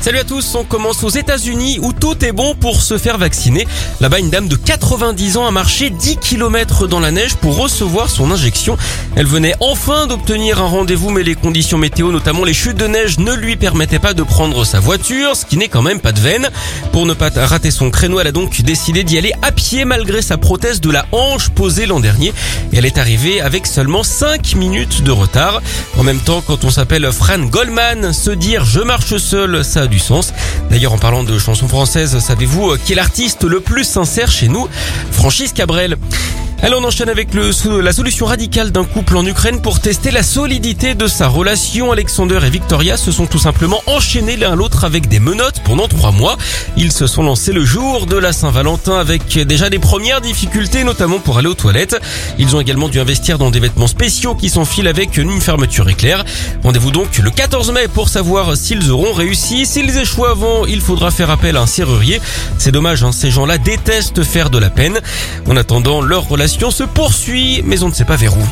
Salut à tous, on commence aux États-Unis où tout est bon pour se faire vacciner. Là-bas, une dame de 90 ans a marché 10 km dans la neige pour recevoir son injection. Elle venait enfin d'obtenir un rendez-vous, mais les conditions météo, notamment les chutes de neige, ne lui permettaient pas de prendre sa voiture, ce qui n'est quand même pas de veine. Pour ne pas rater son créneau, elle a donc décidé d'y aller à pied malgré sa prothèse de la hanche posée l'an dernier. Et elle est arrivée avec seulement 5 minutes de retard. En même temps, quand on s'appelle Fran Goldman, se dire je marche seul, ça a du D'ailleurs, en parlant de chansons françaises, savez-vous qui est l'artiste le plus sincère chez nous? Francis Cabrel. Elle on enchaîne avec le, la solution radicale d'un couple en Ukraine pour tester la solidité de sa relation. Alexander et Victoria se sont tout simplement enchaînés l'un l'autre avec des menottes pendant trois mois. Ils se sont lancés le jour de la Saint-Valentin avec déjà des premières difficultés, notamment pour aller aux toilettes. Ils ont également dû investir dans des vêtements spéciaux qui s'enfilent avec une fermeture éclair. Rendez-vous donc le 14 mai pour savoir s'ils auront réussi. S'ils échouent avant, il faudra faire appel à un serrurier. C'est dommage, hein, ces gens-là détestent faire de la peine. En attendant, leur relation se poursuit, mais on ne sait pas vers où.